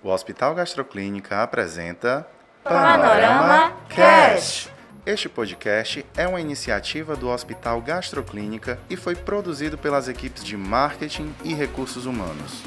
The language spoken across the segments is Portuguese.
O Hospital Gastroclínica apresenta Panorama Cast. Este podcast é uma iniciativa do Hospital Gastroclínica e foi produzido pelas equipes de marketing e recursos humanos.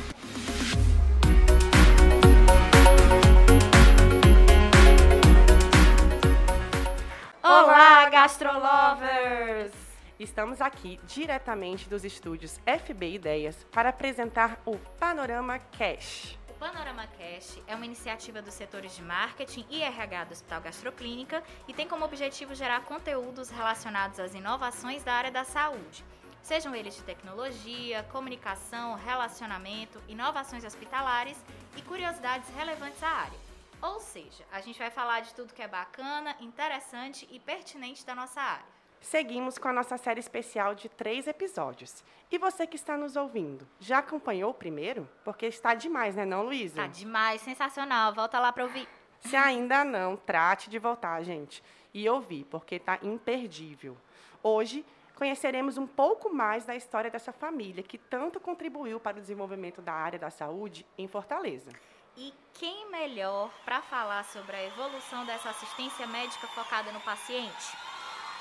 Olá, gastrolovers! Estamos aqui diretamente dos estúdios FB Ideias para apresentar o Panorama Cash. Panorama Cash é uma iniciativa dos setores de marketing e RH do Hospital Gastroclínica e tem como objetivo gerar conteúdos relacionados às inovações da área da saúde, sejam eles de tecnologia, comunicação, relacionamento, inovações hospitalares e curiosidades relevantes à área. Ou seja, a gente vai falar de tudo que é bacana, interessante e pertinente da nossa área. Seguimos com a nossa série especial de três episódios. E você que está nos ouvindo, já acompanhou o primeiro? Porque está demais, né, não, Luísa? Tá demais, sensacional. Volta lá para ouvir. Se ainda não, trate de voltar, gente, e ouvir, porque está imperdível. Hoje conheceremos um pouco mais da história dessa família que tanto contribuiu para o desenvolvimento da área da saúde em Fortaleza. E quem melhor para falar sobre a evolução dessa assistência médica focada no paciente?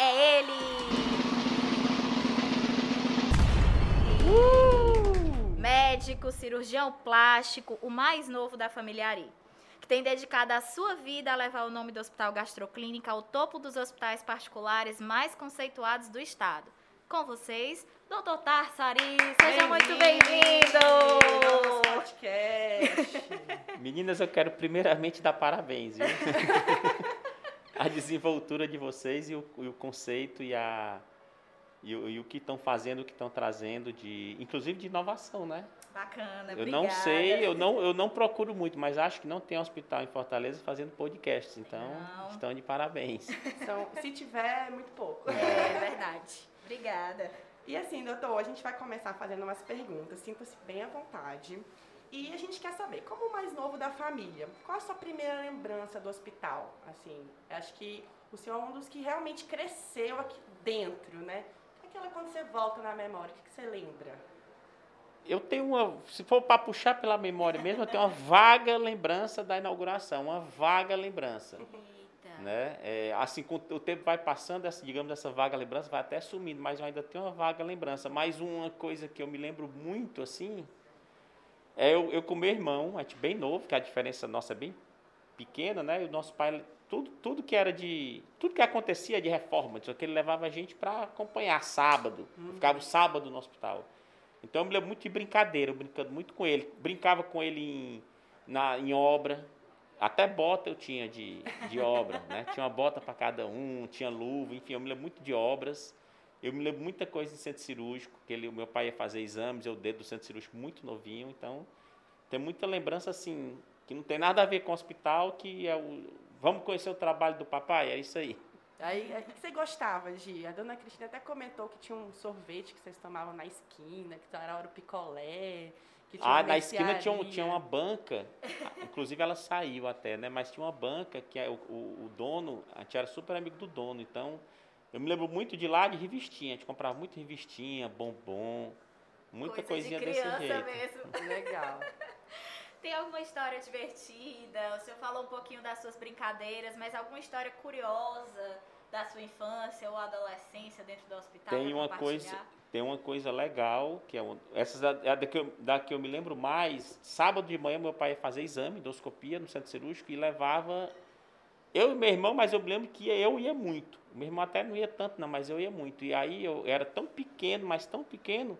É ele! Médico, cirurgião plástico, o mais novo da família Ari, que tem dedicado a sua vida a levar o nome do Hospital Gastroclínica ao topo dos hospitais particulares mais conceituados do estado. Com vocês, Doutor Tarsari, seja muito bem-vindo! podcast! Meninas, eu quero primeiramente dar parabéns, viu? a desenvoltura de vocês e o, e o conceito e, a, e, o, e o que estão fazendo, o que estão trazendo, de, inclusive de inovação, né? Bacana, Eu não obrigada. sei, eu não, eu não procuro muito, mas acho que não tem hospital em Fortaleza fazendo podcasts, então Não. estão de parabéns. Então, se tiver, é muito pouco. É verdade. Obrigada. E assim, doutor, a gente vai começar fazendo umas perguntas. Sinta-se bem à vontade. E a gente quer saber, como o mais novo da família, qual a sua primeira lembrança do hospital? Assim, acho que o senhor é um dos que realmente cresceu aqui dentro, né? Aquela quando você volta na memória, o que, que você lembra? Eu tenho uma, se for para puxar pela memória mesmo, eu tenho uma vaga lembrança da inauguração, uma vaga lembrança. Eita. né? É, assim, com o tempo vai passando, essa, digamos, essa vaga lembrança vai até sumindo, mas eu ainda tenho uma vaga lembrança. Mas uma coisa que eu me lembro muito, assim, é eu, eu com meu irmão, a gente bem novo, que a diferença nossa é bem pequena, né? E o nosso pai, tudo, tudo que era de, tudo que acontecia de reforma, só que ele levava a gente para acompanhar sábado, ficava o sábado no hospital. Então eu me lembro muito de brincadeira, eu brincando muito com ele, brincava com ele em, na, em obra, até bota eu tinha de, de obra, né? Tinha uma bota para cada um, tinha luva, enfim, eu me lembro muito de obras. Eu me lembro muita coisa de centro cirúrgico, que ele, o meu pai ia fazer exames, eu dedo do centro cirúrgico muito novinho, então tem muita lembrança assim, que não tem nada a ver com o hospital, que é o vamos conhecer o trabalho do papai, é isso aí. Aí, o que você gostava de? A dona Cristina até comentou que tinha um sorvete que vocês tomavam na esquina, que era hora o picolé. Que tinha Ah, na esquina tinha, um- tinha uma banca, inclusive ela saiu até, né? Mas tinha uma banca que é o, o, o dono, a gente era super amigo do dono, então eu me lembro muito de lá de revistinha, a gente comprava muito revistinha, bombom, muita Coisa de coisinha desse criança jeito. mesmo. Legal. Tem alguma história divertida? O senhor falou um pouquinho das suas brincadeiras, mas alguma história curiosa da sua infância ou adolescência dentro do hospital? Tem uma coisa, tem uma coisa legal, que é um, essa da, da, que eu, da que eu me lembro mais, sábado de manhã meu pai ia fazer exame, endoscopia no centro cirúrgico e levava eu e meu irmão, mas eu me lembro que eu ia muito. O meu irmão até não ia tanto, não, mas eu ia muito. E aí eu era tão pequeno, mas tão pequeno,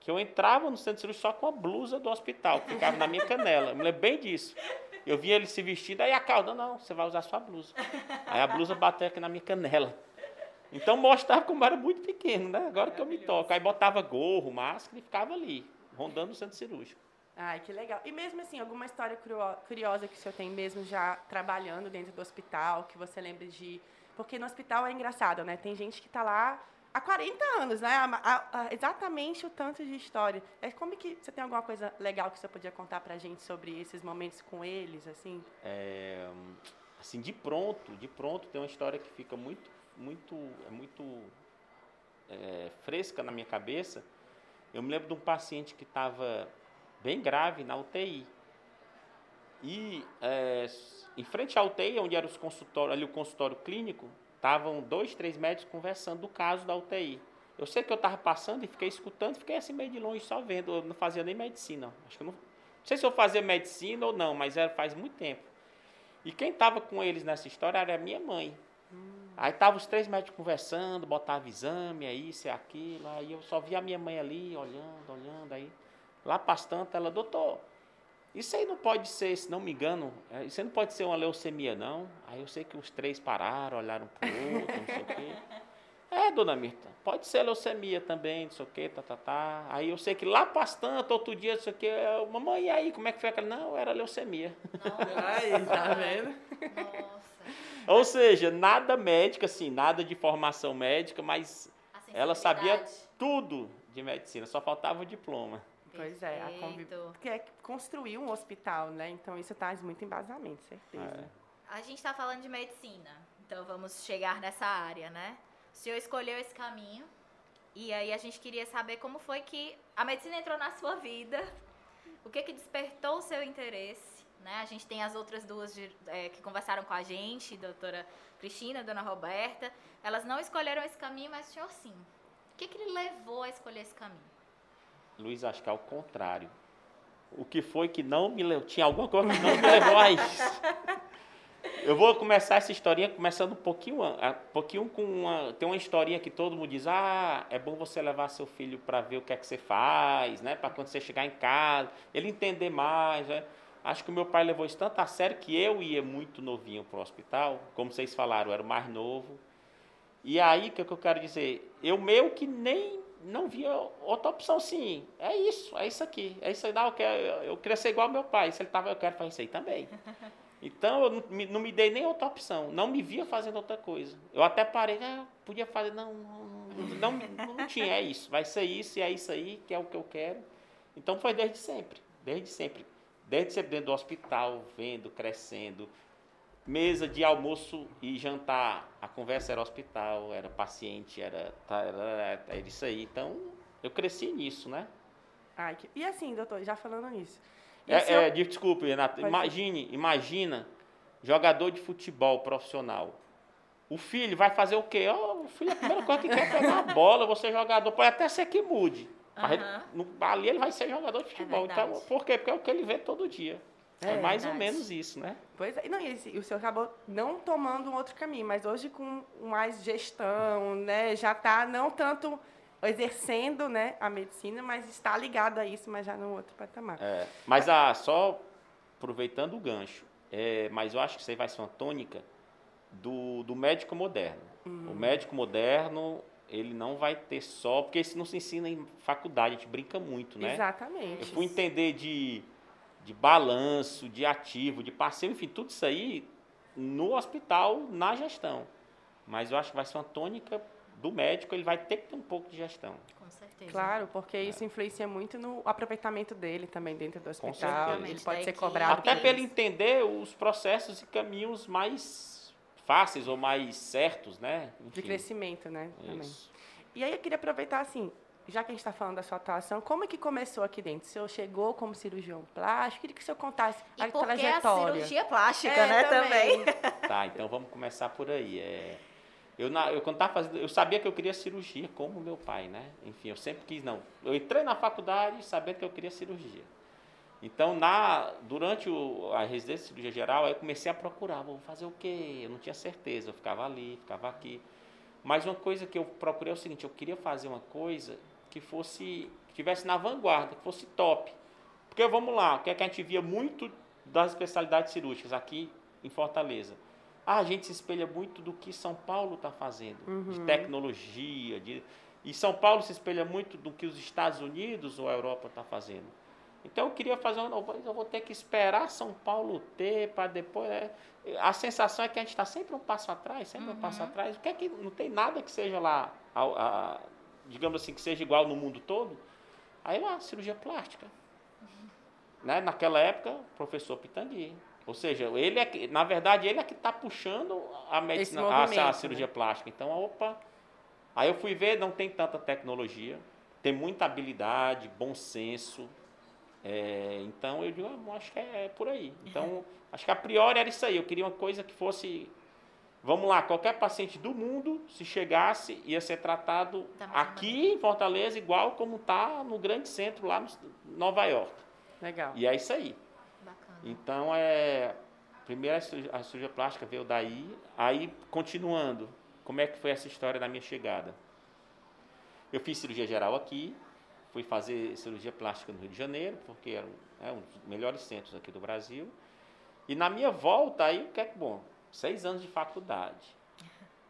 que eu entrava no centro cirúrgico só com a blusa do hospital, que ficava na minha canela. Eu me lembro bem disso. Eu via ele se vestindo, aí a calda, não, você vai usar sua blusa. Aí a blusa bateu aqui na minha canela. Então mostrava como era muito pequeno, né? Agora que eu me toco. Aí botava gorro, máscara e ficava ali, rondando o centro cirúrgico. Ai, que legal. E mesmo assim, alguma história curio- curiosa que o senhor tem mesmo já trabalhando dentro do hospital, que você lembra de... Porque no hospital é engraçado, né? Tem gente que está lá há 40 anos, né? A- a- a- exatamente o tanto de história. É, como que você tem alguma coisa legal que você podia contar pra gente sobre esses momentos com eles, assim? É, assim, de pronto, de pronto tem uma história que fica muito, muito, é muito é, fresca na minha cabeça. Eu me lembro de um paciente que estava bem grave na UTI. E é, em frente à UTI, onde era os consultório, ali o consultório clínico, estavam dois, três médicos conversando do caso da UTI. Eu sei que eu estava passando e fiquei escutando, fiquei assim meio de longe só vendo. Eu não fazia nem medicina. Acho que não, não sei se eu fazia medicina ou não, mas era faz muito tempo. E quem estava com eles nessa história era a minha mãe. Hum. Aí estavam os três médicos conversando, botavam exame, é isso, é aquilo. Aí eu só via a minha mãe ali, olhando, olhando. Aí lá bastante, ela, doutor, isso aí não pode ser, se não me engano, é, isso aí não pode ser uma leucemia, não. Aí eu sei que os três pararam, olharam para o outro, não sei o quê. É, dona Mirta, pode ser leucemia também, não sei o quê, tá, tá, tá. Aí eu sei que lá bastante, outro dia, não sei o quê, eu, mamãe, e aí, como é que foi aquela? Não, era leucemia. Aí, tá vendo? Nossa. Ou seja, nada médica, assim, nada de formação médica, mas ela sabia tudo de medicina, só faltava o diploma. Pois é, a conviv... porque é construir um hospital, né? Então isso traz muito embasamento, certeza. É. A gente está falando de medicina, então vamos chegar nessa área, né? O senhor escolheu esse caminho e aí a gente queria saber como foi que a medicina entrou na sua vida, o que que despertou o seu interesse, né? A gente tem as outras duas de, é, que conversaram com a gente, doutora Cristina, dona Roberta, elas não escolheram esse caminho, mas o senhor sim. O que que lhe levou a escolher esse caminho? Luiz, acho que é o contrário. O que foi que não me levou? Tinha alguma coisa que não me levou a isso. Eu vou começar essa historinha começando um pouquinho, um pouquinho com uma, tem uma historinha que todo mundo diz: "Ah, é bom você levar seu filho para ver o que é que você faz, né? Para quando você chegar em casa, ele entender mais, né? Acho que o meu pai levou isso tanto a sério que eu ia muito novinho para o hospital, como vocês falaram, eu era o mais novo. E aí, o que, é que eu quero dizer? Eu meio que nem não via outra opção, sim. É isso, é isso aqui. É isso aí. Não, eu, quero, eu queria ser igual ao meu pai. Se ele estava, eu quero fazer isso aí também. Então, eu não me, não me, dei nem outra opção. Não me via fazendo outra coisa. Eu até parei, né? Podia fazer, não, não, não, não tinha. É isso. Vai ser isso e é isso aí, que é o que eu quero. Então, foi desde sempre. Desde sempre. Desde sempre dentro do hospital, vendo, crescendo, mesa de almoço e jantar, a conversa era hospital, era paciente, era, tá, era, era isso aí. Então, eu cresci nisso, né? Ai, que... E assim, doutor, já falando nisso. É, é, desculpe, Renato, imagine, imagina, jogador de futebol profissional. O filho vai fazer o quê? Oh, o filho, a primeira coisa que quer é pegar a bola, você jogador, pode até ser que mude. Uhum. ali ele vai ser jogador de é futebol. É então, por quê? Porque é o que ele vê todo dia. É, é mais verdade. ou menos isso, né? Pois é. Não, e, o senhor acabou não tomando um outro caminho, mas hoje com mais gestão, né? Já está não tanto exercendo né, a medicina, mas está ligado a isso, mas já no outro patamar. É, mas ah, só aproveitando o gancho, é, mas eu acho que isso aí vai ser uma tônica do, do médico moderno. Uhum. O médico moderno, ele não vai ter só, porque isso não se ensina em faculdade, a gente brinca muito, né? Exatamente. Eu fui entender de de balanço, de ativo, de passivo, enfim, tudo isso aí no hospital, na gestão. Mas eu acho que vai ser uma tônica do médico, ele vai ter que ter um pouco de gestão. Com certeza. Claro, porque é. isso influencia muito no aproveitamento dele também dentro do hospital. Ele pode ser cobrado. Até para ele entender os processos e caminhos mais fáceis ou mais certos, né? Enfim. De crescimento, né? Isso. Também. E aí eu queria aproveitar assim, já que a gente está falando da sua atuação, como é que começou aqui dentro? O senhor chegou como cirurgião plástico? Queria que o senhor contasse e a por trajetória. a cirurgia plástica, é, né, também. Tá, então vamos começar por aí. É, eu, na, eu, quando tava fazendo, eu sabia que eu queria cirurgia, como meu pai, né? Enfim, eu sempre quis, não. Eu entrei na faculdade sabendo que eu queria cirurgia. Então, na, durante o, a residência de cirurgia geral, aí eu comecei a procurar, vou fazer o quê? Eu não tinha certeza, eu ficava ali, ficava aqui. Mas uma coisa que eu procurei é o seguinte, eu queria fazer uma coisa que fosse que tivesse na vanguarda, que fosse top. Porque vamos lá, o que é que a gente via muito das especialidades cirúrgicas aqui em Fortaleza? Ah, a gente se espelha muito do que São Paulo está fazendo, uhum. de tecnologia, de, e São Paulo se espelha muito do que os Estados Unidos ou a Europa está fazendo. Então eu queria fazer uma eu vou ter que esperar São Paulo ter para depois. Né? A sensação é que a gente está sempre um passo atrás, sempre uhum. um passo atrás. O que é que não tem nada que seja lá a, a, digamos assim, que seja igual no mundo todo, aí lá, cirurgia plástica. Uhum. Né? Naquela época, professor Pitangui. Ou seja, ele é, na verdade, ele é que está puxando a medicina, a, a, cirurgia né? plástica. Então, opa. Aí eu fui ver, não tem tanta tecnologia, tem muita habilidade, bom senso, É, então eu digo, ah, acho que é por aí. Então, acho que a priori era isso aí. Eu queria uma coisa que fosse. Vamos lá, qualquer paciente do mundo, se chegasse, ia ser tratado aqui em Fortaleza, igual como está no grande centro lá no Nova York. Legal. E é isso aí. Bacana. Então é. Primeiro a cirurgia, a cirurgia plástica veio daí, aí continuando, como é que foi essa história da minha chegada? Eu fiz cirurgia geral aqui, fui fazer cirurgia plástica no Rio de Janeiro, porque era um, é um dos melhores centros aqui do Brasil. E na minha volta, aí o que é que bom? Seis anos de faculdade.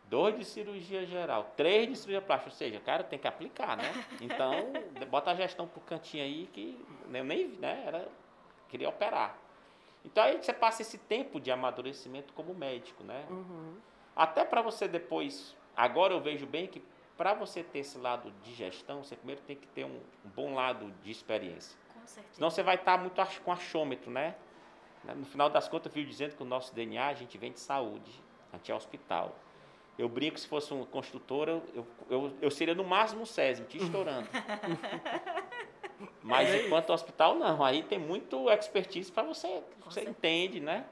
Dois de cirurgia geral, três de cirurgia plástica, ou seja, cara, tem que aplicar, né? Então, bota a gestão pro cantinho aí que eu nem, né, era, queria operar. Então aí você passa esse tempo de amadurecimento como médico, né? Uhum. Até para você depois, agora eu vejo bem que para você ter esse lado de gestão, você primeiro tem que ter um, um bom lado de experiência. Com certeza. Senão você vai estar muito ach- com achômetro, né? No final das contas, eu fui dizendo que o nosso DNA, a gente vem de saúde, a gente é hospital. Eu brinco, se fosse uma construtora, eu, eu, eu seria no máximo um SESM, te estourando. Mas enquanto hospital, não. Aí tem muito expertise para você, Com você certeza. entende, né?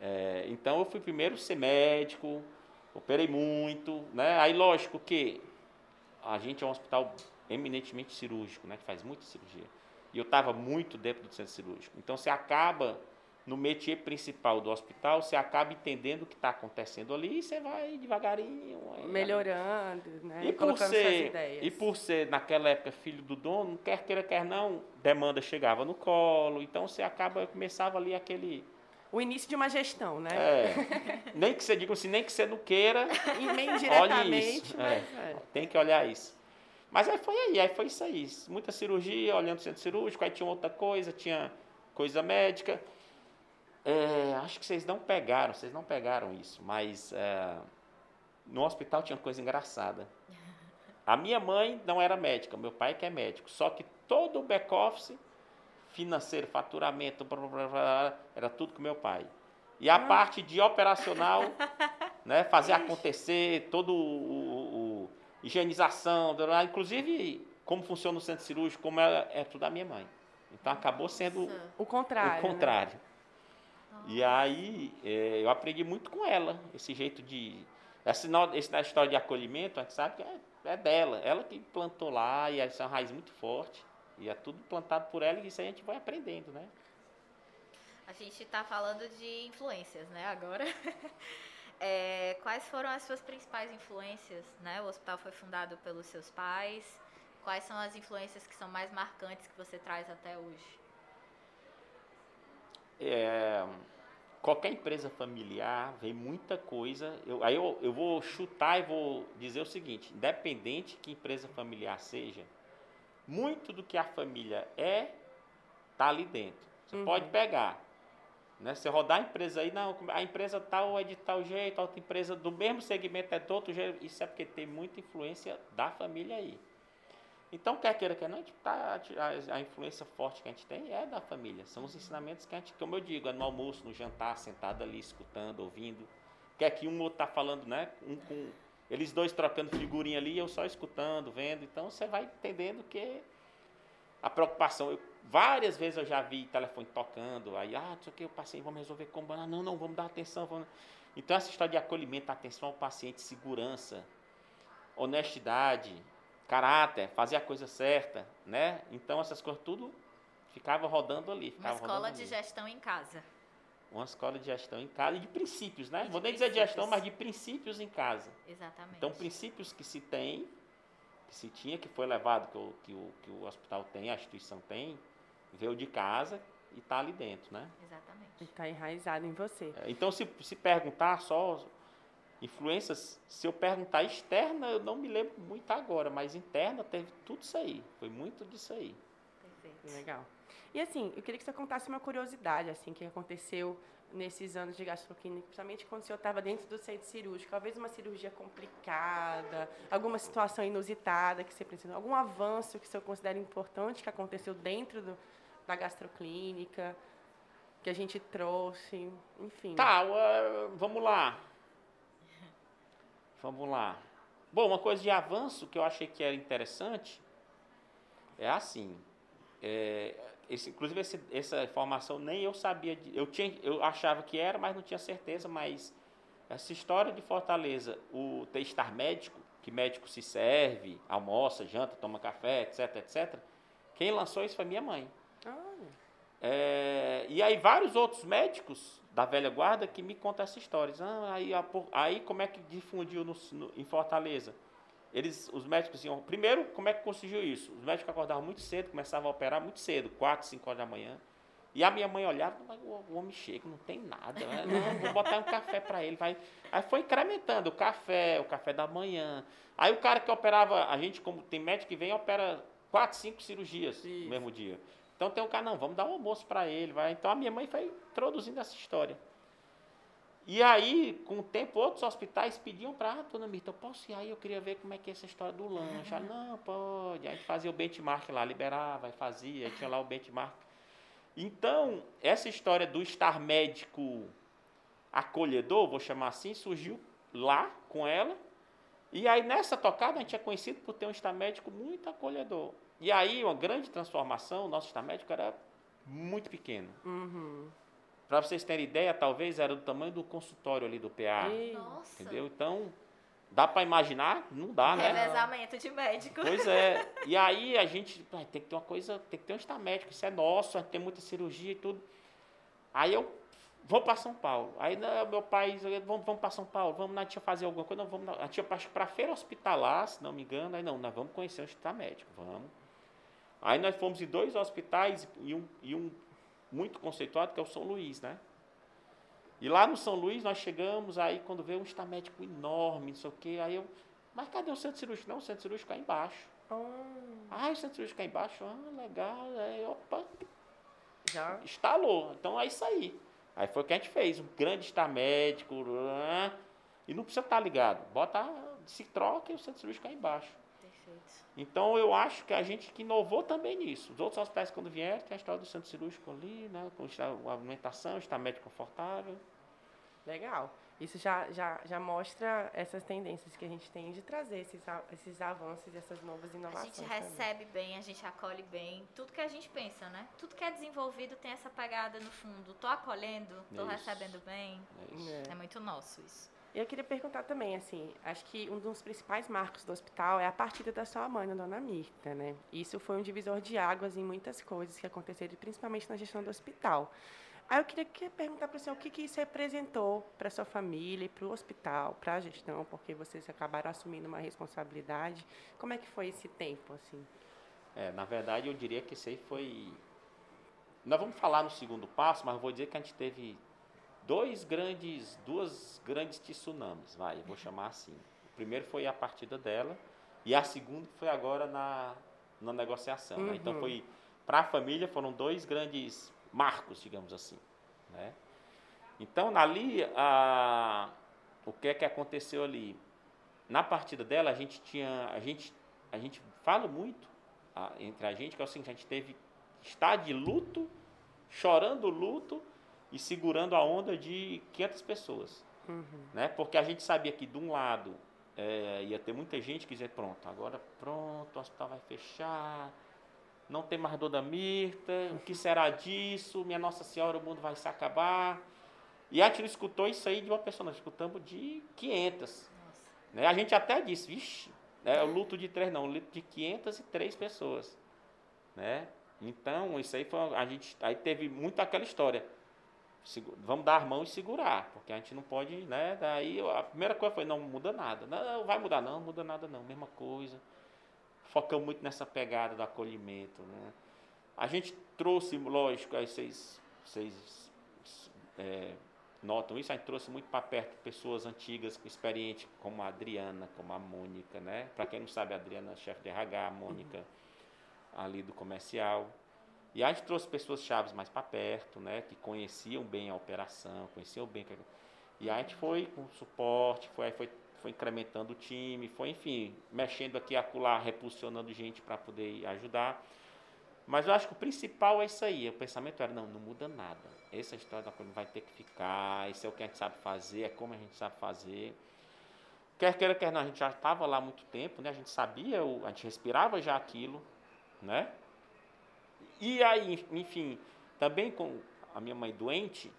É, então eu fui primeiro ser médico, operei muito, né? Aí lógico que a gente é um hospital eminentemente cirúrgico, né? Que faz muita cirurgia. E eu estava muito dentro do centro cirúrgico. Então você acaba no métier principal do hospital, você acaba entendendo o que está acontecendo ali e você vai devagarinho. Melhorando, né? e por, ser, ideias. e por ser, naquela época, filho do dono, quer queira, quer não, demanda chegava no colo, então você acaba, começava ali aquele. O início de uma gestão, né? É, nem que você diga assim, nem que você não queira, E olhe isso. é, é. tem que olhar isso. Mas aí foi aí, aí foi isso aí. Muita cirurgia, olhando o centro cirúrgico, aí tinha outra coisa, tinha coisa médica. É, acho que vocês não pegaram, vocês não pegaram isso, mas é, no hospital tinha coisa engraçada. A minha mãe não era médica, meu pai que é médico, só que todo o back-office, financeiro, faturamento, blá, blá, blá, era tudo com meu pai. E a parte de operacional, né, fazer acontecer, todo o, o- o- higienização, inclusive como funciona o centro cirúrgico, como é, é tudo da minha mãe. Então acabou sendo Nossa. O contrário. o né? E aí é, eu aprendi muito com ela, esse jeito de. Essa, da história de acolhimento, a gente sabe que é, é dela. Ela que plantou lá, e essa é uma raiz muito forte. E é tudo plantado por ela, e isso aí a gente vai aprendendo, né? A gente está falando de influências, né? Agora. É, quais foram as suas principais influências? Né? O hospital foi fundado pelos seus pais. Quais são as influências que são mais marcantes que você traz até hoje? É, qualquer empresa familiar vem muita coisa. Eu, aí eu, eu vou chutar e vou dizer o seguinte: independente que empresa familiar seja, muito do que a família é está ali dentro. Você Uhum. pode pegar. Né? Você rodar a empresa aí, não, a empresa tal é de tal jeito, a outra empresa do mesmo segmento é de outro jeito. Isso é porque tem muita influência da família aí. Então, quer queira, quer não, a, gente tá- a- a influência forte que a gente tem é da família. São os ensinamentos que a gente, como eu digo, é no almoço, no jantar, sentado ali, escutando, ouvindo. Quer que um outro tá falando, né? Um com, eles dois trocando figurinha ali, eu só escutando, vendo. Então, você vai entendendo que a preocupação. eu- várias vezes eu já vi telefone tocando, aí, ah, não sei o que, eu passei, vamos resolver como. Ah, não, não, vamos dar atenção. Vamos... Então, essa história de acolhimento, atenção ao paciente, segurança, honestidade, caráter, fazer a coisa certa, né? Então, essas coisas tudo ficava rodando ali. Uma Ficava escola rodando de ali. gestão em casa. Uma escola de gestão em casa e de princípios, né? E de Vou nem dizer de gestão, mas de princípios em casa. Exatamente. Então, princípios que se tem, que se tinha, que foi levado, que o, que o, que o hospital tem, a instituição tem, veio de casa e está ali dentro, né? Exatamente. Está enraizado em você. É, Então, se, se perguntar só influências, se eu perguntar externa, eu não me lembro muito agora, mas interna teve tudo isso aí. Foi muito disso aí. Perfeito. Legal. E assim, eu queria que você contasse uma curiosidade, assim, que aconteceu nesses anos de gastroclínica, principalmente quando o senhor estava dentro do centro cirúrgico, talvez uma cirurgia complicada, alguma situação inusitada que você precisa, algum avanço que o senhor considera importante que aconteceu dentro do, da gastroclínica, que a gente trouxe, enfim. Tá, uh, vamos lá. Vamos lá. Bom, uma coisa de avanço que eu achei que era interessante é assim. é, esse, inclusive esse, essa informação nem eu sabia, de, eu, tinha, eu achava que era, mas não tinha certeza, mas essa história de Fortaleza, o ter estar médico, que médico se serve, almoça, janta, toma café, etc, etc, quem lançou isso foi minha mãe. É, e aí vários outros médicos da velha guarda que me contam essa história. Ah, aí, aí como é que difundiu no, no, em Fortaleza? Eles, os médicos iam. Primeiro, como é que conseguiu isso? Os médicos acordavam muito cedo, começavam a operar muito cedo, 4, 5 horas da manhã. E a minha mãe olhava, o homem chega, não tem nada. Né? Não, vou botar um café para ele. Vai. Aí foi incrementando o café, o café da manhã. Aí o cara que operava, a gente, como tem médico que vem, opera quatro, cinco cirurgias Isso. no mesmo dia. Então tem um cara, não, vamos dar um almoço para ele. Vai. Então a minha mãe foi introduzindo essa história. E aí, com o tempo, outros hospitais pediam para, ah, dona Mirta, eu posso ir aí? Eu queria ver como é que é essa história do lanche. Ah, não, pode. Aí a fazia o benchmark lá, liberava, fazia, tinha lá o benchmark. Então, essa história do estar médico acolhedor, vou chamar assim, surgiu lá com ela. E aí, nessa tocada, a gente é conhecido por ter um estar médico muito acolhedor. E aí, uma grande transformação, o nosso estar médico era muito pequeno. Uhum. Para vocês terem ideia, talvez era do tamanho do consultório ali do PA. Nossa. Entendeu? Então, dá para imaginar? Não dá, né? Revezamento de médico. Pois é. E aí a gente tem que ter uma coisa, tem que ter um estar médico, isso é nosso, tem muita cirurgia e tudo. Aí eu vou para São Paulo. Aí não, meu pai, vamos, vamos para São Paulo, vamos na tia fazer alguma coisa, não, vamos na, a tia para feira hospitalar, se não me engano. Aí não, nós vamos conhecer um estar médico, vamos. Aí nós fomos em dois hospitais e um, e um muito conceituado, que é o São Luís, né? E lá no São Luís nós chegamos, aí quando veio um está médico enorme, não sei o quê, aí eu, mas cadê o centro cirúrgico? Não, o centro cirúrgico é embaixo. Oh. Ah, o centro cirúrgico é embaixo? Ah, legal, é, opa. Já. Instalou, então é isso aí. Aí foi o que a gente fez, um grande está médico, e não precisa estar ligado, bota, se troca e o centro cirúrgico é embaixo. Então eu acho que a gente que inovou também nisso. Os outros hospitais, quando vieram, tem a história do centro cirúrgico ali, né? Com a alimentação, está médico confortável. Legal. Isso já, já, já mostra essas tendências que a gente tem de trazer esses, esses avanços, essas novas inovações. A gente recebe também. bem, a gente acolhe bem. Tudo que a gente pensa, né? Tudo que é desenvolvido tem essa pegada no fundo. Estou acolhendo, estou recebendo bem. É, é muito nosso isso. Eu queria perguntar também, assim, acho que um dos principais marcos do hospital é a partida da sua mãe, a dona Mirta, né? Isso foi um divisor de águas em muitas coisas que aconteceram, principalmente na gestão do hospital. Aí eu queria perguntar para o senhor o que, que isso representou para a sua família, para o hospital, para a gestão, porque vocês acabaram assumindo uma responsabilidade. Como é que foi esse tempo, assim? É, na verdade, eu diria que isso aí foi... Nós vamos falar no segundo passo, mas vou dizer que a gente teve dois grandes, duas grandes tsunamis, vai, vou chamar assim. O primeiro foi a partida dela e a segunda foi agora na, na negociação. Uhum. Né? Então uhum. foi para a família foram dois grandes marcos, digamos assim, né? Então ali a, o que é que aconteceu ali? Na partida dela a gente tinha a gente a gente fala muito a, entre a gente que é o seguinte, a gente teve estar de luto, chorando luto e segurando a onda de 500 pessoas. Uhum. Né? Porque a gente sabia que, de um lado, é, ia ter muita gente que dizia: pronto, agora pronto, o hospital vai fechar, não tem mais dor da Mirta, o que será disso? Minha Nossa Senhora, o mundo vai se acabar. E a gente não escutou isso aí de uma pessoa, nós escutamos de 500. Né? A gente até disse, vixe, é o luto de três, não, o luto de 503 pessoas. Né? Então, isso aí foi, a gente, aí teve muito aquela história vamos dar a mão e segurar, porque a gente não pode, né? Daí a primeira coisa foi, não muda nada. Não, vai mudar não, não muda nada não, mesma coisa. Focamos muito nessa pegada do acolhimento, né? A gente trouxe, lógico, aí vocês, vocês é, notam isso, a gente trouxe muito para perto pessoas antigas, experientes, como a Adriana, como a Mônica, né? Para quem não sabe, a Adriana é chefe de RH, a Mônica uhum. ali do comercial. E a gente trouxe pessoas chaves mais para perto, né, que conheciam bem a operação, conheciam bem. E a gente foi com suporte, foi, foi, foi incrementando o time, foi, enfim, mexendo aqui acolá, repulsionando gente para poder ajudar. Mas eu acho que o principal é isso aí. O pensamento era, não, não muda nada. Essa história da coisa vai ter que ficar, isso é o que a gente sabe fazer, é como a gente sabe fazer. Quer queira, quer não, a gente já estava lá há muito tempo, né? A gente sabia, a gente respirava já aquilo, né? E aí, enfim, também com a minha mãe doente,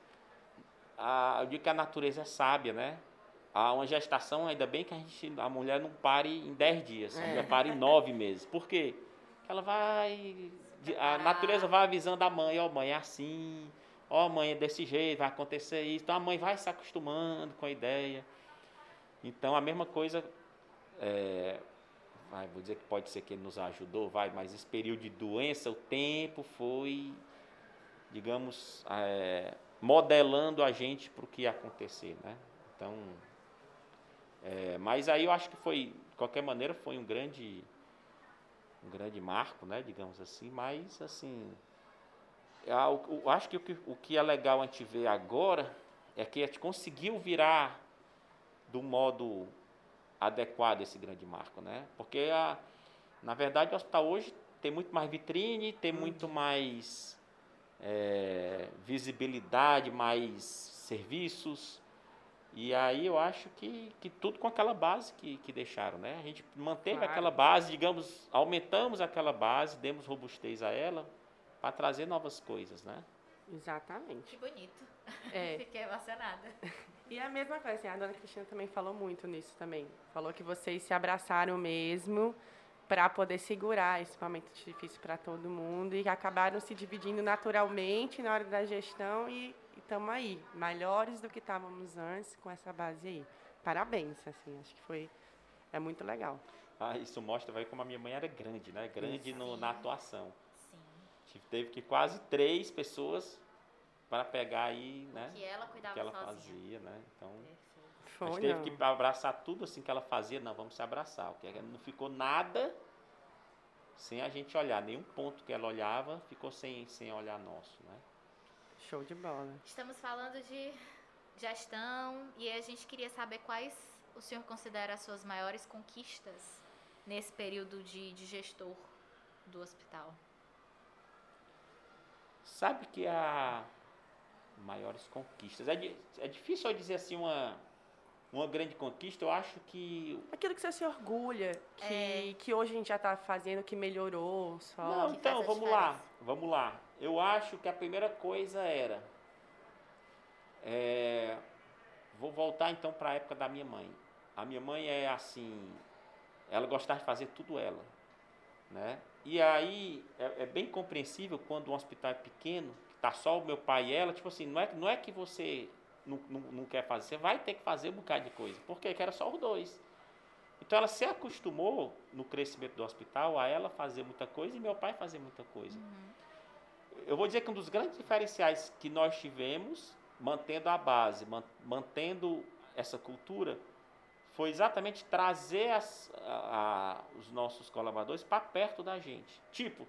a, eu digo que a natureza é sábia, né? Há uma gestação, ainda bem que a, gente, a mulher não pare em 10 dias, a É. mulher pare em 9 meses. Por quê? Porque ela vai. A natureza vai avisando a mãe, ó, mãe, é assim, ó, mãe, é desse jeito, vai acontecer isso. Então a mãe vai se acostumando com a ideia. Então a mesma coisa. é, vai, vou dizer que pode ser que ele nos ajudou, vai, mas esse período de doença, o tempo foi, digamos, é, modelando a gente para o que ia acontecer, né? Então, é, mas aí eu acho que foi, de qualquer maneira, foi um grande, um grande marco, né? Digamos assim, mas assim, eu, eu acho que o, que o que é legal a gente ver agora é que a gente conseguiu virar do modo adequado esse grande marco, né? Porque a, na verdade o hospital hoje tem muito mais vitrine, tem muito mais é, visibilidade, mais serviços. E aí eu acho que, que tudo com aquela base que, que deixaram, né? A gente manteve Claro. aquela base, digamos, aumentamos aquela base, demos robustez a ela para trazer novas coisas, né? Que Exatamente. bonito. É. Fiquei emocionada. E a mesma coisa, assim, a dona Cristina também falou muito nisso também. Falou que vocês se abraçaram mesmo para poder segurar esse momento difícil para todo mundo e que acabaram se dividindo naturalmente na hora da gestão e estamos aí, melhores do que estávamos antes com essa base aí. Parabéns, assim, acho que foi é muito legal. Ah, isso mostra vai como a minha mãe era grande, né? Grande no, na atuação. Sim. Tive- Teve que quase três pessoas para pegar aí, né? Que ela O cuidava que ela sozinha. fazia, né? Então, Perfeito. a Foi, gente teve não. que abraçar tudo assim que ela fazia. Não, vamos se abraçar. O que não ficou nada sem a gente olhar. Nenhum ponto que ela olhava ficou sem, sem olhar nosso, né? Show de bola. Estamos falando de gestão e a gente queria saber quais o senhor considera as suas maiores conquistas nesse período de, de gestor do hospital. Sabe que a maiores conquistas. É, é difícil eu dizer assim uma, uma grande conquista. Eu acho que Aquilo que você se orgulha, que, É. que hoje a gente já está fazendo, que melhorou só. Não, que então, vamos lá, vamos lá. Eu acho que a primeira coisa era. é, vou voltar então para a época da minha mãe. A minha mãe é assim. Ela gostava de fazer tudo ela. Né? E aí é, é bem compreensível quando um hospital é pequeno, que tá só o meu pai e ela, tipo assim, não é, não é que você não, não, não quer fazer, você vai ter que fazer um bocado de coisa. Por quê? Que era só os dois. Então ela se acostumou no crescimento do hospital a ela fazer muita coisa e meu pai fazer muita coisa. Eu vou dizer que um dos grandes diferenciais que nós tivemos, mantendo a base, man- mantendo essa cultura, foi exatamente trazer as- a- a- os nossos colaboradores para perto da gente. Tipo,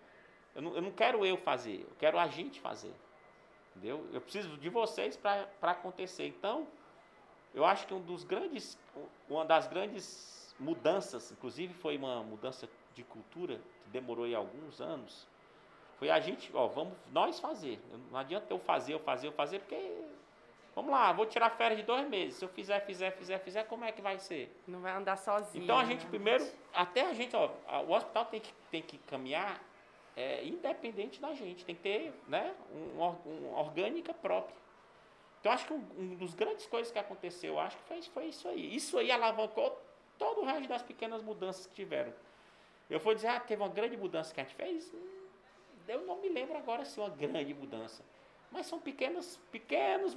eu não, eu não quero eu fazer, eu quero a gente fazer. Entendeu? Eu preciso de vocês para acontecer. Então, eu acho que um dos grandes, uma das grandes mudanças, inclusive foi uma mudança de cultura que demorou aí alguns anos, foi a gente, ó, vamos nós fazer. Não adianta eu fazer, eu fazer, eu fazer, porque vamos lá, vou tirar férias de dois meses. Se eu fizer, fizer, fizer, fizer, como é que vai ser? Não vai andar sozinho. Então a gente né? primeiro, até a gente, ó, o hospital tem que, tem que caminhar é, independente da gente, tem que ter né, um, uma orgânica própria. Então acho que um, um dos grandes coisas que aconteceu, eu acho que foi, foi isso aí. Isso aí alavancou todo o resto das pequenas mudanças que tiveram. Eu vou dizer, ah, teve uma grande mudança que a gente fez. Eu não me lembro agora se uma grande mudança. Mas são pequenas, pequenos,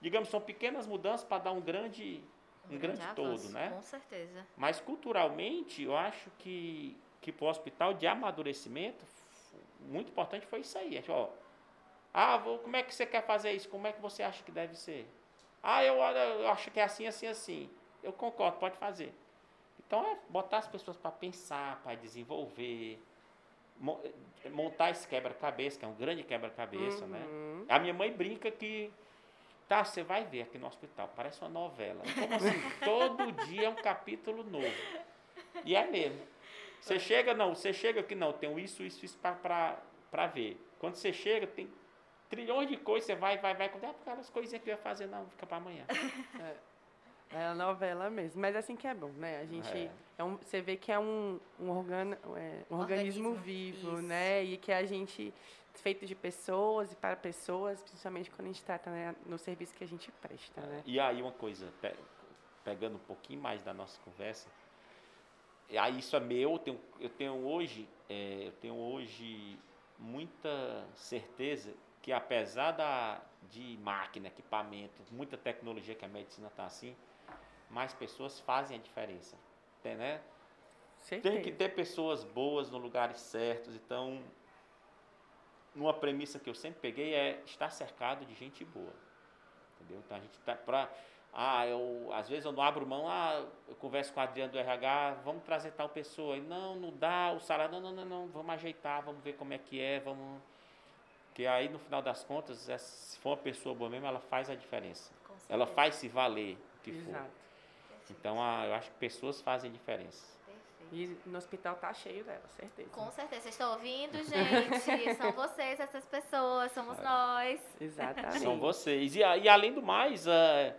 digamos, são pequenas mudanças para dar um grande, um grande, todo, avanço, né? Com certeza. Mas culturalmente, eu acho que, que para o hospital de amadurecimento, muito importante foi isso aí. Gente, ó, ah, vou, como é que você quer fazer isso? Como é que você acha que deve ser? Ah, eu, eu acho que é assim, assim, assim. Eu concordo, pode fazer. Então é botar as pessoas para pensar, para desenvolver, montar esse quebra-cabeça, que é um grande quebra-cabeça, né? Uhum. A minha mãe brinca que. Tá, você vai ver aqui no hospital, parece uma novela. Como assim? Todo dia é um capítulo novo. E é mesmo. Você chega, não, você chega aqui, não, tem isso, isso, isso para ver. Quando você chega, tem trilhões de coisas, você vai, vai, vai. É aquelas coisinhas que eu ia fazer, não, fica para amanhã. É a novela mesmo. Mas assim que é bom, né? A gente. É. é um- você vê que é um, um, organo, é, um organismo, Organismo, vivo, isso. né? E que a gente feito de pessoas e para pessoas, principalmente quando a gente trata né, no serviço que a gente presta, né? E aí uma coisa, pe- pegando um pouquinho mais da nossa conversa, aí isso é meu, eu tenho, eu tenho hoje, é, eu tenho hoje muita certeza que apesar da, de máquina, equipamento, muita tecnologia que a medicina está assim, mais pessoas fazem a diferença, tem, né? Certeza. Tem que ter pessoas boas nos lugares certos. Então, uma premissa que eu sempre peguei é estar cercado de gente boa. Entendeu? Então a gente tá para ah, eu às vezes eu não abro mão, ah, eu converso com o Adriano do RH, vamos trazer tal pessoa. E, não, não dá, o salário, não, não, não, não, vamos ajeitar, vamos ver como é que é, vamos que aí no final das contas, essa- se for uma pessoa boa mesmo, ela faz a diferença. Ela faz se valer o que for. Então, ah, eu acho que pessoas fazem diferença. Perfeito. E no hospital tá cheio dela, certeza. Com certeza. Vocês estão ouvindo, gente? São vocês, essas pessoas, somos nós. Exatamente. São vocês. E, a- e além do mais, é,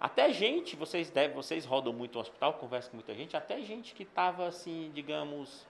até gente, vocês devem, vocês rodam muito no hospital, conversam com muita gente, até gente que estava assim, digamos,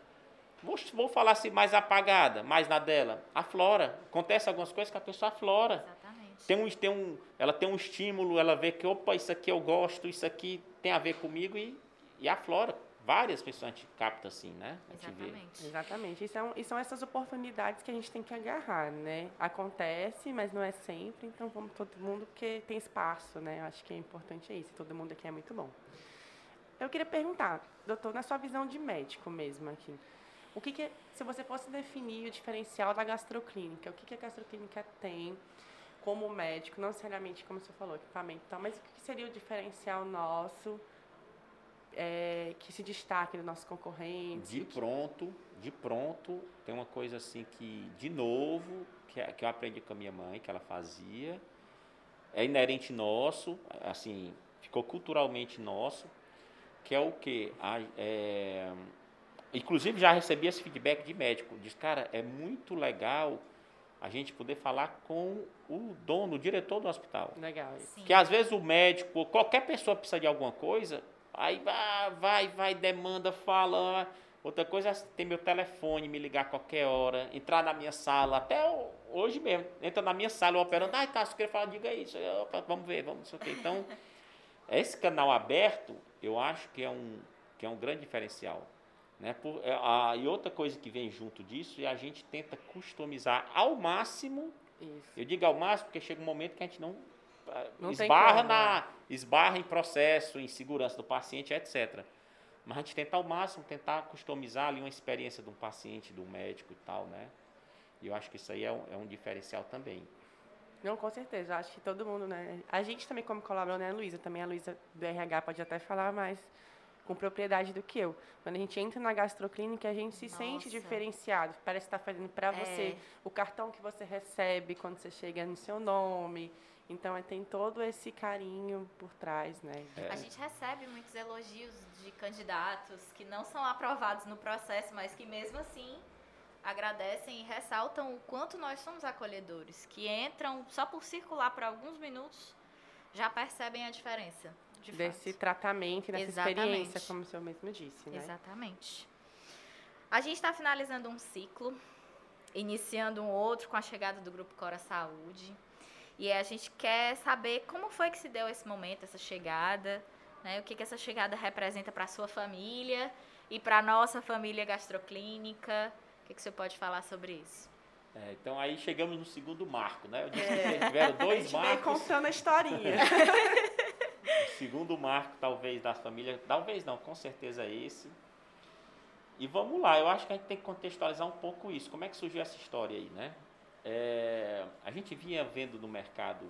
vou, vou falar assim, mais apagada, mais na dela, aflora. Acontece algumas coisas que a pessoa aflora. Exatamente. Tem um, tem um, ela tem um estímulo, ela vê que, opa, isso aqui eu gosto, isso aqui tem a ver comigo e, e aflora. Várias pessoas a gente capta assim, né? Exatamente. Exatamente. E são, e são essas oportunidades que a gente tem que agarrar, né? Acontece, mas não é sempre, então vamos todo mundo porque tem espaço, né? Eu acho que é importante isso. Todo mundo aqui é muito bom. Eu queria perguntar, doutor, na sua visão de médico mesmo aqui, o que, que é- se você fosse definir o diferencial da gastroclínica, o que, que a gastroclínica tem como médico, não necessariamente como você falou, equipamento e tal, mas o que, que seria o diferencial nosso é, que se destaque dos nossos concorrentes? De pronto, de pronto, tem uma coisa assim que, de novo, que, é- que eu aprendi com a minha mãe, que ela fazia, é inerente nosso, assim, ficou culturalmente nosso, que é o quê? A- é, inclusive já recebi esse feedback de médico, diz, cara, é muito legal a gente poder falar com o dono, o diretor do hospital. Legal isso. Sim. Que às vezes o médico, ou qualquer pessoa precisa de alguma coisa, aí ah, vai, vai, demanda, fala. Outra coisa é ter meu telefone, me ligar a qualquer hora, entrar na minha sala, até hoje mesmo, entra na minha sala, eu operando, ai, tá, se quer falar, diga isso, Eu, vamos ver, vamos, não sei o quê. Então, esse canal aberto, eu acho que é um, que é um grande diferencial. Né? Por, é, a, e outra coisa que vem junto disso é a gente tenta customizar ao máximo Isso. eu digo ao máximo porque chega um momento que a gente não, ah, Não esbarra, como, na, esbarra em processo, em segurança do paciente, etc. Mas a gente tenta ao máximo tentar customizar ali uma experiência de um paciente, de um médico e tal, né? E eu acho que isso aí é um, é um diferencial também. Não, com certeza. Acho que todo mundo, né? A gente também, como colaborador, né, Luísa? Também a Luísa do RH pode até falar mais com propriedade do que eu. Quando a gente entra na gastroclínica, a gente se sente Nossa. diferenciado. Parece estar fazendo para você. É. O cartão que você recebe quando você chega no seu nome. Então, é, tem todo esse carinho por trás, né? A gente recebe muitos elogios de candidatos que não são aprovados no processo, mas que mesmo assim agradecem e ressaltam o quanto nós somos acolhedores, que entram só por circular por alguns minutos já percebem a diferença. De Desse fato. tratamento e dessa Exatamente. experiência, como o senhor mesmo disse, né? Exatamente. A gente está finalizando um ciclo, iniciando um outro com a chegada do Grupo Cora Saúde. E a gente quer saber como foi que se deu esse momento, essa chegada, né? O que, que essa chegada representa para a sua família e para a nossa família gastroclínica. O que, que você pode falar sobre isso? É, então aí chegamos no segundo marco, né? Eu disse É. que tiveram A dois gente vem marcos. contando a historinha. O segundo marco, talvez, da família, talvez não, com certeza é esse. E vamos lá, eu acho que a gente tem que contextualizar um pouco isso. Como é que surgiu essa história aí, né? É, a gente vinha vendo no mercado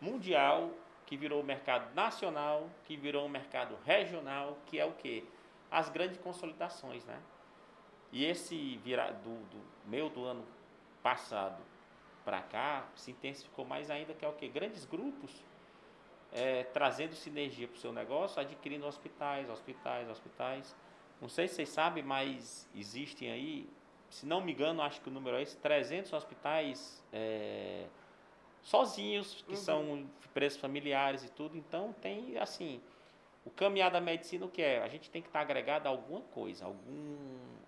mundial, que virou mercado nacional, que virou um mercado regional, que é o quê? As grandes consolidações, né? E esse vira, do, do meio do ano passado para cá se intensificou mais ainda, que é o quê? Grandes grupos é, trazendo sinergia para o seu negócio, adquirindo hospitais, hospitais, hospitais. Não sei se vocês sabem, mas existem aí, se não me engano, acho que o número é esse, 300 hospitais é, sozinhos, que Uhum. são empresas familiares e tudo. Então, tem, assim, o caminhar da medicina, o que é? A gente tem que estar agregado a alguma coisa, algum,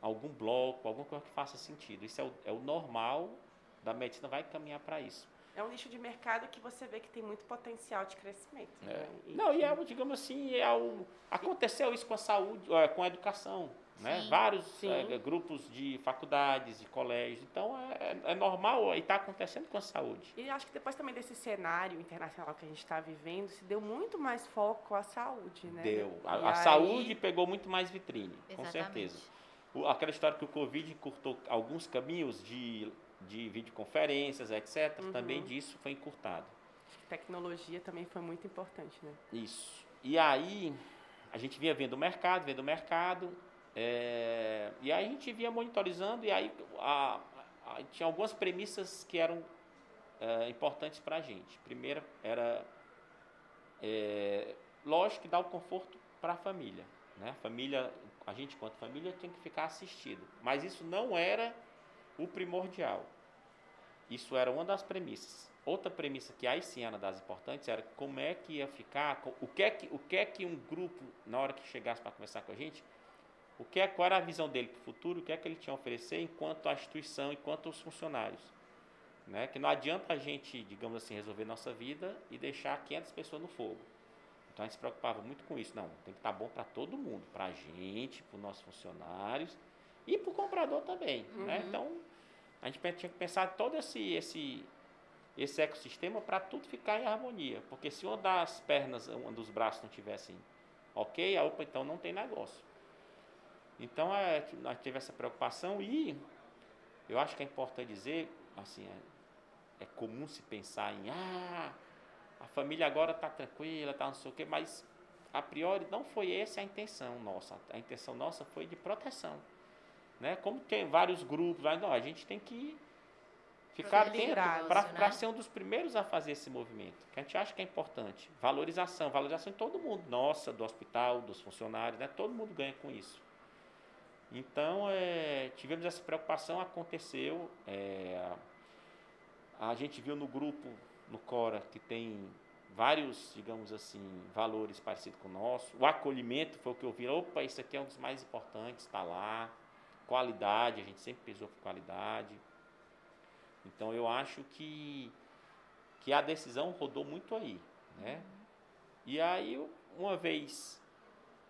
algum bloco, alguma coisa que faça sentido. Isso é o, é o normal da medicina, vai caminhar para isso. É um nicho de mercado que você vê que tem muito potencial de crescimento. É. Né? E Não, e é, digamos assim, é o, aconteceu isso com a saúde, eh, com a educação. Né? Sim. Vários Sim. eh, grupos de faculdades, de colégios. Então, é, é normal e está acontecendo com a saúde. E acho que depois também desse cenário internacional que a gente está vivendo, se deu muito mais foco à saúde, né? Deu. A, a aí- saúde pegou muito mais vitrine, com Exatamente. certeza. O- aquela história que o Covid encurtou alguns caminhos de, de videoconferências, etc., Uhum. também disso foi encurtado. Acho que tecnologia também foi muito importante, né? Isso. E aí, a gente vinha vendo o mercado, vendo o mercado, é, e aí a gente vinha monitorizando, e aí a- a- tinha algumas premissas que eram é, importantes para a gente. Primeira era, é, lógico, que dar o conforto para a família. Né? A família, a gente, enquanto família, tinha que ficar assistido. Mas isso não era o primordial. Isso era uma das premissas. Outra premissa que aí sim era das importantes era como é que ia ficar, o que é que, o que, é que um grupo, na hora que chegasse para conversar com a gente, o que é, qual era a visão dele para o futuro, o que é que ele tinha a oferecer enquanto a instituição, enquanto os funcionários. Né? Que não adianta a gente, digamos assim, resolver nossa vida e deixar 500 pessoas no fogo. Então a gente se preocupava muito com isso. Não, tem que estar bom para todo mundo, para a gente, para os nossos funcionários e para o comprador também. Né? Uhum. Então a gente tinha que pensar todo esse, esse, esse ecossistema para tudo ficar em harmonia. Porque se uma das pernas, um dos braços não tivessem ok, a opa, então não tem negócio. Então é, nós tivemos essa preocupação e eu acho que é importante dizer, assim, é, é comum se pensar em ah, a família agora está tranquila, está não sei o quê, mas a priori não foi essa a intenção nossa. A intenção nossa foi de proteção. Né? Como tem vários grupos, não, a gente tem que ficar atento para né? ser um dos primeiros a fazer esse movimento, que a gente acha que é importante. Valorização, valorização de todo mundo, nossa, do hospital, dos funcionários, né? todo mundo ganha com isso. Então, é, tivemos essa preocupação, aconteceu. é, a gente viu no grupo, no Cora, que tem vários, digamos assim, valores parecidos com o nosso. O acolhimento foi o que eu vi. Opa, isso aqui é um dos mais importantes, está lá. Qualidade, a gente sempre pesou por qualidade. Então, eu acho que, que a decisão rodou muito aí. Né? E aí, uma vez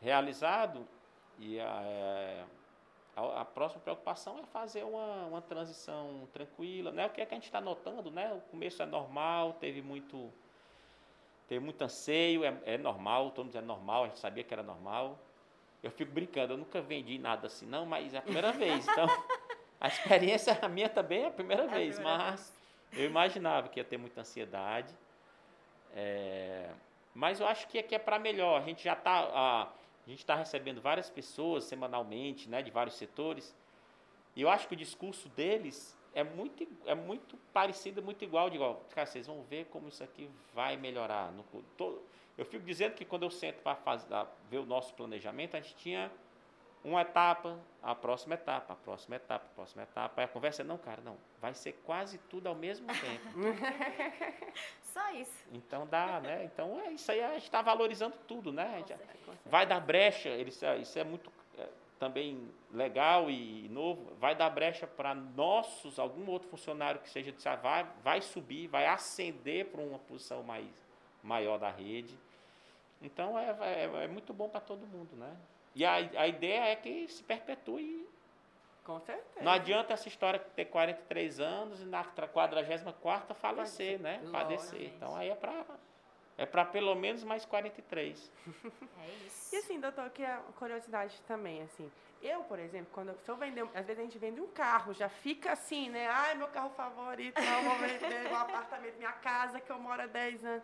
realizado, e a, é, a, a próxima preocupação é fazer uma, uma transição tranquila, né? O que é que a gente está notando, né? O começo é normal, teve muito, teve muito anseio, é, é normal, todo mundo é normal, a gente sabia que era normal. Eu fico brincando, eu nunca vendi nada assim, não, mas é a primeira vez, então a experiência a minha também é a primeira É a vez, primeira mas eu imaginava que ia ter muita ansiedade. É, mas eu acho que aqui é para melhor. A gente já está a, a gente está recebendo várias pessoas semanalmente, né, de vários setores. E eu acho que o discurso deles é muito é muito parecido, muito igual, de igual. Cara, vocês vão ver como isso aqui vai melhorar. No, tô- eu fico dizendo que quando eu sento para ver o nosso planejamento, a gente tinha uma etapa, a próxima etapa, a próxima etapa, a próxima etapa. Aí a conversa é, não, cara, não, vai ser quase tudo ao mesmo tempo. Só isso. Então dá, né? Então é isso aí, a gente está valorizando tudo, né? Gente- vai dar brecha, eles- isso é muito é, também legal e novo, vai dar brecha para nossos, algum outro funcionário que seja de vai, vai subir, vai ascender para uma posição mais, maior da rede. Então é, é, é muito bom para todo mundo, né? E a, a ideia é que se perpetue. Com certeza. Não adianta essa história ter 43 anos e na 44 falecer, né? Lógico, Padecer. Então aí é para é para pelo menos mais 43. É isso. E assim, doutor, que é uma curiosidade também, assim. Eu, por exemplo, quando se eu vender, às vezes a gente vende um carro, já fica assim, né? Ai, meu carro favorito, não vou vender um apartamento, minha casa que eu moro há 10 anos.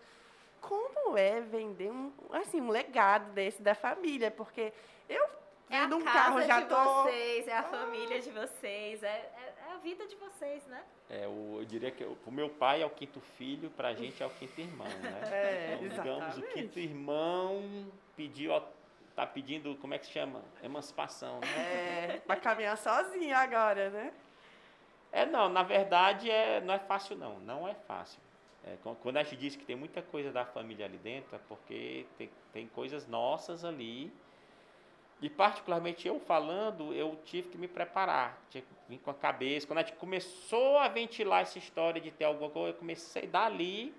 Como é vender um, assim, um legado desse da família? Porque eu É vendo um carro já de tô. Ah. vocês, é a família de vocês, é, é, é a vida de vocês, né? É, o, eu diria que o meu pai é o quinto filho, para a gente é o quinto irmão, né? É, então, digamos, o exatamente. quinto irmão pediu, tá pedindo, como é que se chama? Emancipação, né? É, pra caminhar sozinho agora, né? É, não, na verdade é, não é fácil não, não é fácil. É, quando a gente diz que tem muita coisa da família ali dentro, é porque tem, tem coisas nossas ali. E particularmente eu falando, eu tive que me preparar, tive que vir com a cabeça. Quando a gente começou a ventilar essa história de ter alguma coisa, eu comecei dali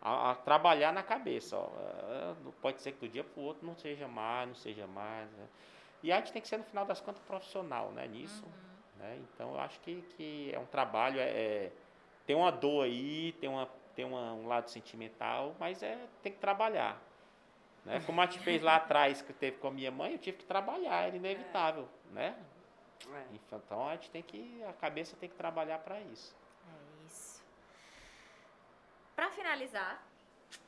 a, a trabalhar na cabeça. Ó. É, pode ser que do dia para o outro não seja mais, não seja mais. Né? E a gente tem que ser, no final das contas, profissional né, nisso. Uhum. Né? Então, eu acho que, que é um trabalho, é, é, tem uma dor aí, tem, uma, tem uma, um lado sentimental, mas é, tem que trabalhar. Né? Como a gente fez lá atrás, que teve com a minha mãe, eu tive que trabalhar, era inevitável. É. Né? É. Então, a gente tem que, a cabeça tem que trabalhar para isso. É isso. Para finalizar,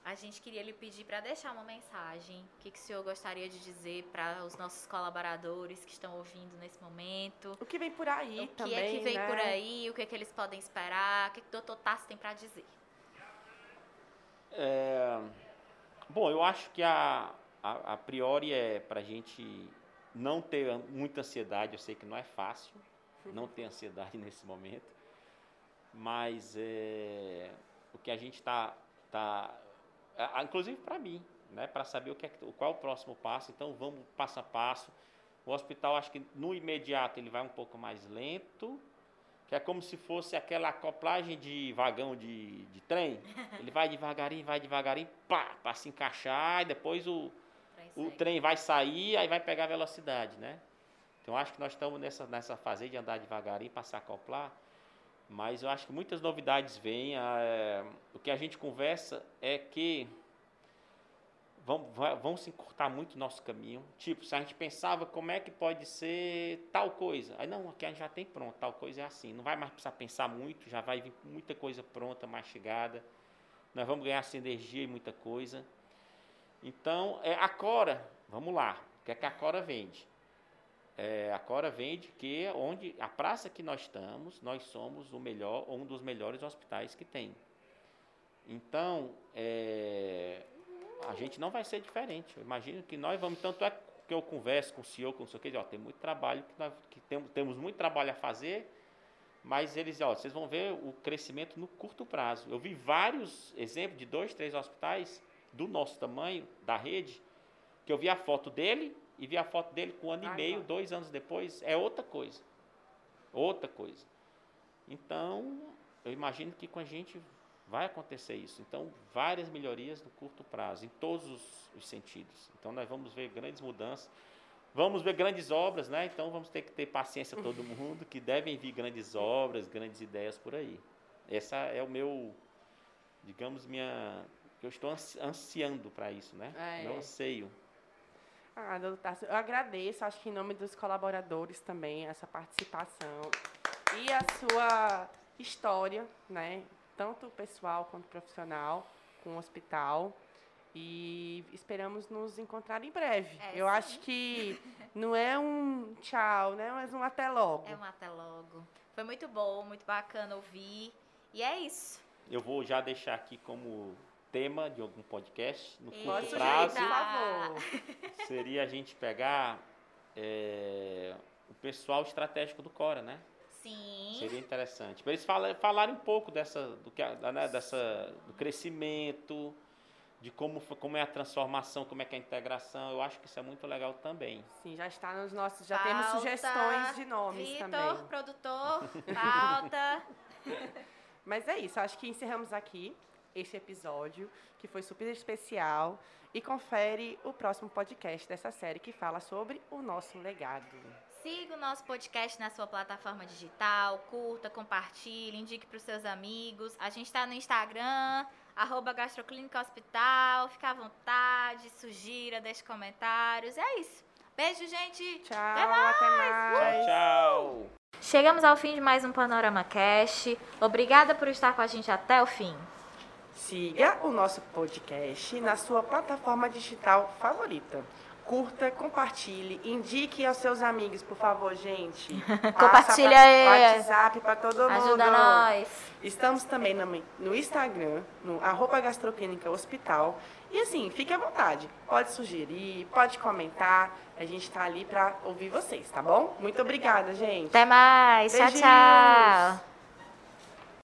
a gente queria lhe pedir para deixar uma mensagem. O que, que o senhor gostaria de dizer para os nossos colaboradores que estão ouvindo nesse momento? O que vem por aí o também, O que é que vem né? por aí? O que é que eles podem esperar? O que, que o doutor Tassi tem para dizer? É, bom, eu acho que a, a, a priori é para a gente não ter muita ansiedade. Eu sei que não é fácil não ter ansiedade nesse momento, mas é, o que a gente está tá, tá inclusive para mim, né, para saber o que é, qual é o próximo passo. Então vamos passo a passo. O hospital acho que no imediato ele vai um pouco mais lento, que é como se fosse aquela acoplagem de vagão de, de trem. Ele vai devagarinho, vai devagarinho, pá, para se encaixar e depois o, o trem vai sair, aí vai pegar velocidade, né? Então acho que nós estamos nessa, nessa fase de andar devagarinho para se acoplar. Mas eu acho que muitas novidades vêm. É, o que a gente conversa é que vão, vão se encurtar muito o nosso caminho. Tipo, se a gente pensava como é que pode ser tal coisa. Aí não, aqui a gente já tem pronto, tal coisa é assim. Não vai mais precisar pensar muito, já vai vir muita coisa pronta, mastigada. Nós vamos ganhar sinergia e muita coisa. Então, é, a Cora, vamos lá. O que é que a Cora vende? É, a Cora que onde a praça que nós estamos, nós somos o melhor, um dos melhores hospitais que tem. Então, é, a gente não vai ser diferente. Eu imagino que nós vamos, tanto é que eu converso com o senhor, com o senhor, que ó, tem muito trabalho, que, nós, que temos, temos muito trabalho a fazer, mas eles, ó, vocês vão ver o crescimento no curto prazo. Eu vi vários exemplos de dois, três hospitais do nosso tamanho, da rede, que eu vi a foto dele e vi a foto dele com um ano Ai, e meio, dois anos depois, é outra coisa. Outra coisa. Então, eu imagino que com a gente vai acontecer isso. Então, várias melhorias no curto prazo, em todos os, os sentidos. Então, nós vamos ver grandes mudanças. Vamos ver grandes obras, né? Então, vamos ter que ter paciência todo mundo, que devem vir grandes obras, grandes ideias por aí. Essa é o meu, digamos, minha. Eu estou ansiando para isso, né? É, meu anseio. Ah, doutor Tarso, eu agradeço, acho que em nome dos colaboradores também, essa participação e a sua história, né? Tanto pessoal quanto profissional, com o hospital. E esperamos nos encontrar em breve. É, eu sim. acho que não é um tchau, né? Mas um até logo. É um até logo. Foi muito bom, muito bacana ouvir. E é isso. Eu vou já deixar aqui como tema de algum podcast no curto Pode prazo. Seria a gente pegar é, o pessoal estratégico do Cora, né? Sim. Seria interessante. Para eles falarem um pouco dessa, do, que, né, dessa, do crescimento, de como, como é a transformação, como é que é a integração. Eu acho que isso é muito legal também. Sim, já está nos nossos. Já pauta, temos sugestões de nomes Victor, também. produtor, pauta. Mas é isso, acho que encerramos aqui esse episódio, que foi super especial. E confere o próximo podcast dessa série que fala sobre o nosso legado. Siga o nosso podcast na sua plataforma digital, curta, compartilhe, indique para os seus amigos. A gente está no Instagram, arroba Gastroclínica Hospital. Fica à vontade, sugira, deixe comentários. É isso. Beijo, gente. Tchau, até mais. Até mais. Tchau, tchau. Chegamos ao fim de mais um Panorama Cast. Obrigada por estar com a gente até o fim. Siga o nosso podcast na sua plataforma digital favorita. Curta, compartilhe, indique aos seus amigos, por favor, gente. Compartilha aí. WhatsApp para todo mundo. Ajuda nós. Estamos também no, no Instagram, no arroba gastroclínica hospital. E assim, fique à vontade. Pode sugerir, pode comentar. A gente está ali para ouvir vocês, tá bom? Muito obrigada, gente. Até mais. Beijinhos. Tchau, tchau.